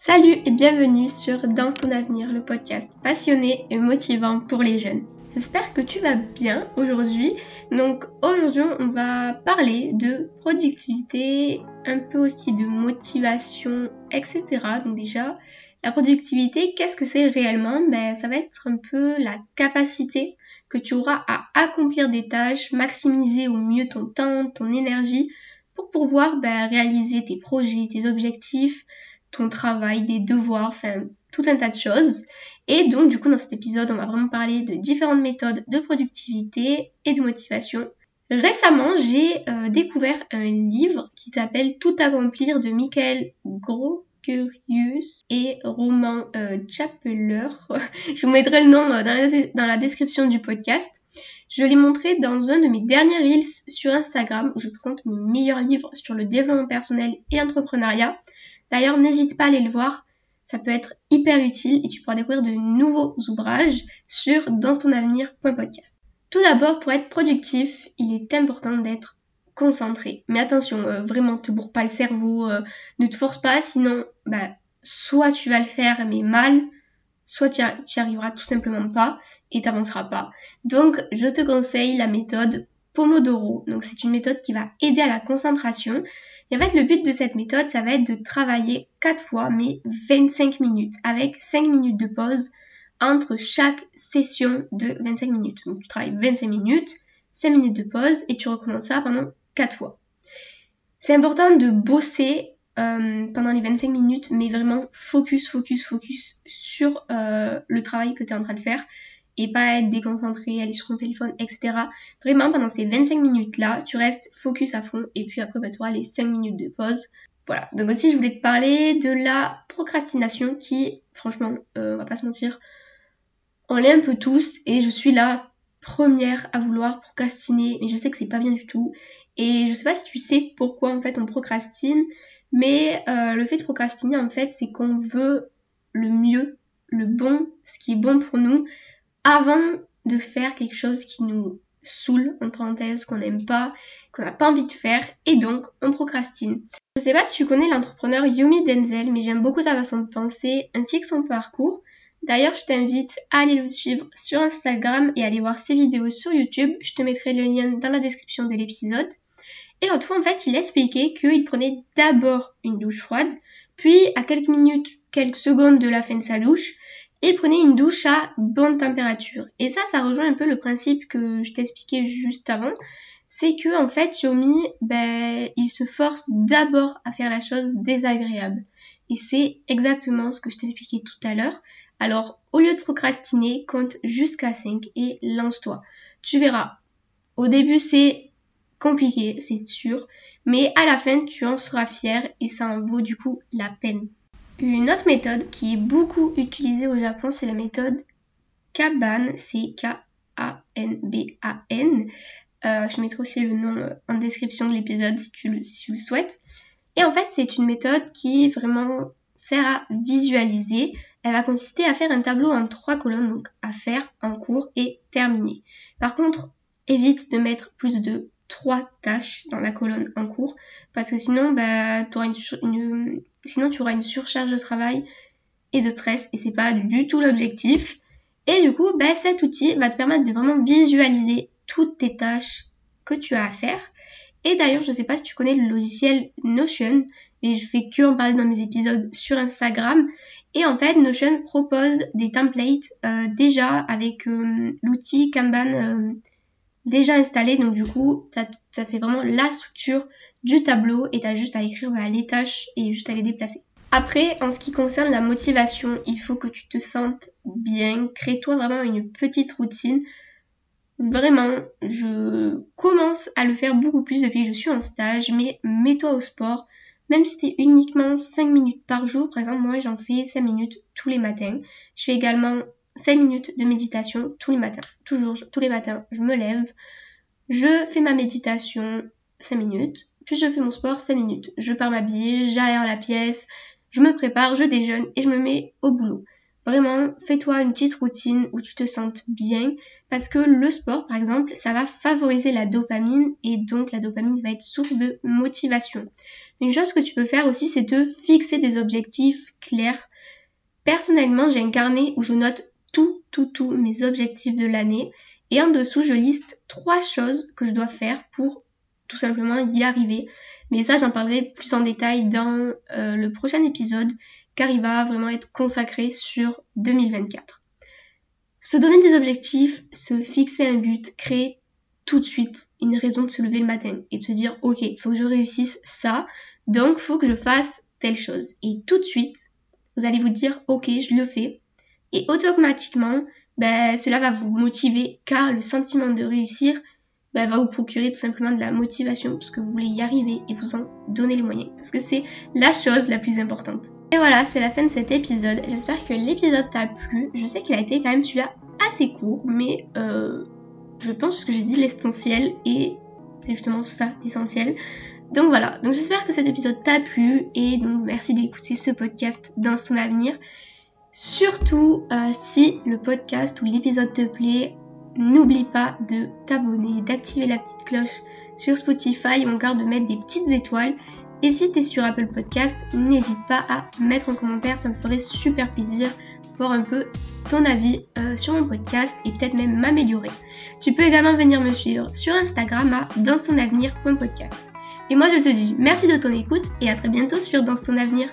Salut et bienvenue sur Dans ton avenir, le podcast passionné et motivant pour les jeunes. J'espère que tu vas bien aujourd'hui. Donc aujourd'hui on va parler de productivité, un peu aussi de motivation, etc. Donc déjà, la productivité, qu'est-ce que c'est réellement? Ben, Ça va être un peu la capacité que tu auras à accomplir des tâches, maximiser au mieux ton temps, ton énergie pour pouvoir ben, réaliser tes projets, tes objectifs, ton travail, des devoirs, enfin tout un tas de choses. Et donc du coup dans cet épisode on va vraiment parler de différentes méthodes de productivité et de motivation. Récemment j'ai euh, découvert un livre qui s'appelle Tout accomplir de Michael Grocurius et Roman euh. Je vous mettrai le nom dans la description du podcast. Je l'ai montré dans un de mes derniers reels sur Instagram où je présente mes meilleurs livres sur le développement personnel et l'entrepreneuriat. D'ailleurs, n'hésite pas à aller le voir. Ça peut être hyper utile et tu pourras découvrir de nouveaux ouvrages sur danstonavenir.podcast. Tout d'abord, pour être productif, il est important d'être concentré. Mais attention, euh, vraiment, te bourre pas le cerveau, euh, ne te force pas, sinon, bah, soit tu vas le faire mais mal, soit tu n'y arriveras tout simplement pas et t'avanceras pas. Donc, je te conseille la méthode Pomodoro. Donc, c'est une méthode qui va aider à la concentration. Et en fait, le but de cette méthode, ça va être de travailler 4 fois, mais 25 minutes, avec 5 minutes de pause entre chaque session de 25 minutes. Donc tu travailles 25 minutes, 5 minutes de pause, et tu recommences ça pendant 4 fois. C'est important de bosser euh, pendant les 25 minutes, mais vraiment focus, focus, focus sur euh, le travail que tu es en train de faire et pas être déconcentré, aller sur ton téléphone, etc. Vraiment, pendant ces 25 minutes-là, tu restes focus à fond et puis après, bah, tu auras les 5 minutes de pause. Voilà. Donc aussi, je voulais te parler de la procrastination qui, franchement, euh, on va pas se mentir, on l'est un peu tous et je suis la première à vouloir procrastiner, mais je sais que c'est pas bien du tout. Et je sais pas si tu sais pourquoi en fait on procrastine, mais euh, le fait de procrastiner en fait c'est qu'on veut le mieux, le bon, ce qui est bon pour nous, avant de faire quelque chose qui nous saoule, en parenthèse, qu'on n'aime pas, qu'on n'a pas envie de faire, et donc on procrastine. Je sais pas si tu connais l'entrepreneur Yumi Denzel, mais j'aime beaucoup sa façon de penser, ainsi que son parcours. D'ailleurs, je t'invite à aller le suivre sur Instagram et à aller voir ses vidéos sur YouTube. Je te mettrai le lien dans la description de l'épisode. Et l'autre fois, en fait, il expliquait qu'il prenait d'abord une douche froide, puis à quelques minutes, quelques secondes de la fin de sa douche, et prenez une douche à bonne température. Et ça, ça rejoint un peu le principe que je t'expliquais juste avant. C'est que en fait, Yomi, ben, il se force d'abord à faire la chose désagréable. Et c'est exactement ce que je t'expliquais tout à l'heure. Alors, au lieu de procrastiner, compte jusqu'à 5 et lance-toi. Tu verras. Au début, c'est compliqué, c'est sûr, mais à la fin, tu en seras fier et ça en vaut du coup la peine. Une autre méthode qui est beaucoup utilisée au Japon, c'est la méthode Kaban, c'est K-A-N-B-A-N. Euh, je mettrai aussi le nom euh, en description de l'épisode si tu, le, souhaites. Et en fait, c'est une méthode qui vraiment sert à visualiser. Elle va consister à faire un tableau en trois colonnes, donc à faire, en cours et terminer. Par contre, évite de mettre plus de trois tâches dans la colonne en cours parce que sinon bah, auras une, sinon tu auras une surcharge de travail et de stress et c'est pas du tout l'objectif. Et du coup bah, cet outil va te permettre de vraiment visualiser toutes tes tâches que tu as à faire. Et d'ailleurs je sais pas si tu connais le logiciel Notion mais je fais que en parler dans mes épisodes sur Instagram. Et en fait Notion propose des templates euh, déjà avec euh, l'outil Kanban euh, déjà installé. Donc du coup, ça, fait vraiment la structure du tableau et t'as juste à écrire les tâches et juste à les déplacer. Après, en ce qui concerne la motivation, il faut que tu te sentes bien. Crée-toi vraiment une petite routine. Vraiment, je commence à le faire beaucoup plus depuis que je suis en stage, mais mets-toi au sport. Même si c'est uniquement 5 minutes par jour, par exemple, moi j'en fais 5 minutes tous les matins. Je fais également 5 minutes de méditation tous les matins. Toujours, tous les matins, je me lève, je fais ma méditation 5 minutes, puis je fais mon sport 5 minutes. Je pars m'habiller, j'aère la pièce, je me prépare, je déjeune et je me mets au boulot. Vraiment, fais-toi une petite routine où tu te sentes bien parce que le sport, par exemple, ça va favoriser la dopamine et donc la dopamine va être source de motivation. Une chose que tu peux faire aussi, c'est de fixer des objectifs clairs. Personnellement, j'ai un carnet où je note tout, tout, tout mes objectifs de l'année et en dessous, je liste trois choses que je dois faire pour tout simplement y arriver. Mais ça, j'en parlerai plus en détail dans euh, le prochain épisode car il va vraiment être consacré sur 2024. Se donner des objectifs, se fixer un but, créer tout de suite une raison de se lever le matin et de se dire ok, il faut que je réussisse ça, donc il faut que je fasse telle chose. Et tout de suite, vous allez vous dire ok, je le fais. Et automatiquement, ben, cela va vous motiver car le sentiment de réussir bah, va vous procurer tout simplement de la motivation parce que vous voulez y arriver et vous en donner les moyens parce que c'est la chose la plus importante. Et voilà, c'est la fin de cet épisode. J'espère que l'épisode t'a plu. Je sais qu'il a été quand même celui-là assez court, mais euh, je pense que j'ai dit l'essentiel et c'est justement ça l'essentiel. Donc voilà, donc j'espère que cet épisode t'a plu et donc merci d'écouter ce podcast dans son avenir. Surtout euh, si le podcast ou l'épisode te plaît, N'oublie pas de t'abonner, d'activer la petite cloche sur Spotify ou encore de mettre des petites étoiles. Et si tu es sur Apple Podcast, n'hésite pas à mettre en commentaire, ça me ferait super plaisir de voir un peu ton avis euh, sur mon podcast et peut-être même m'améliorer. Tu peux également venir me suivre sur Instagram à danstonavenir.podcast. Et moi je te dis merci de ton écoute et à très bientôt sur Dans ton avenir.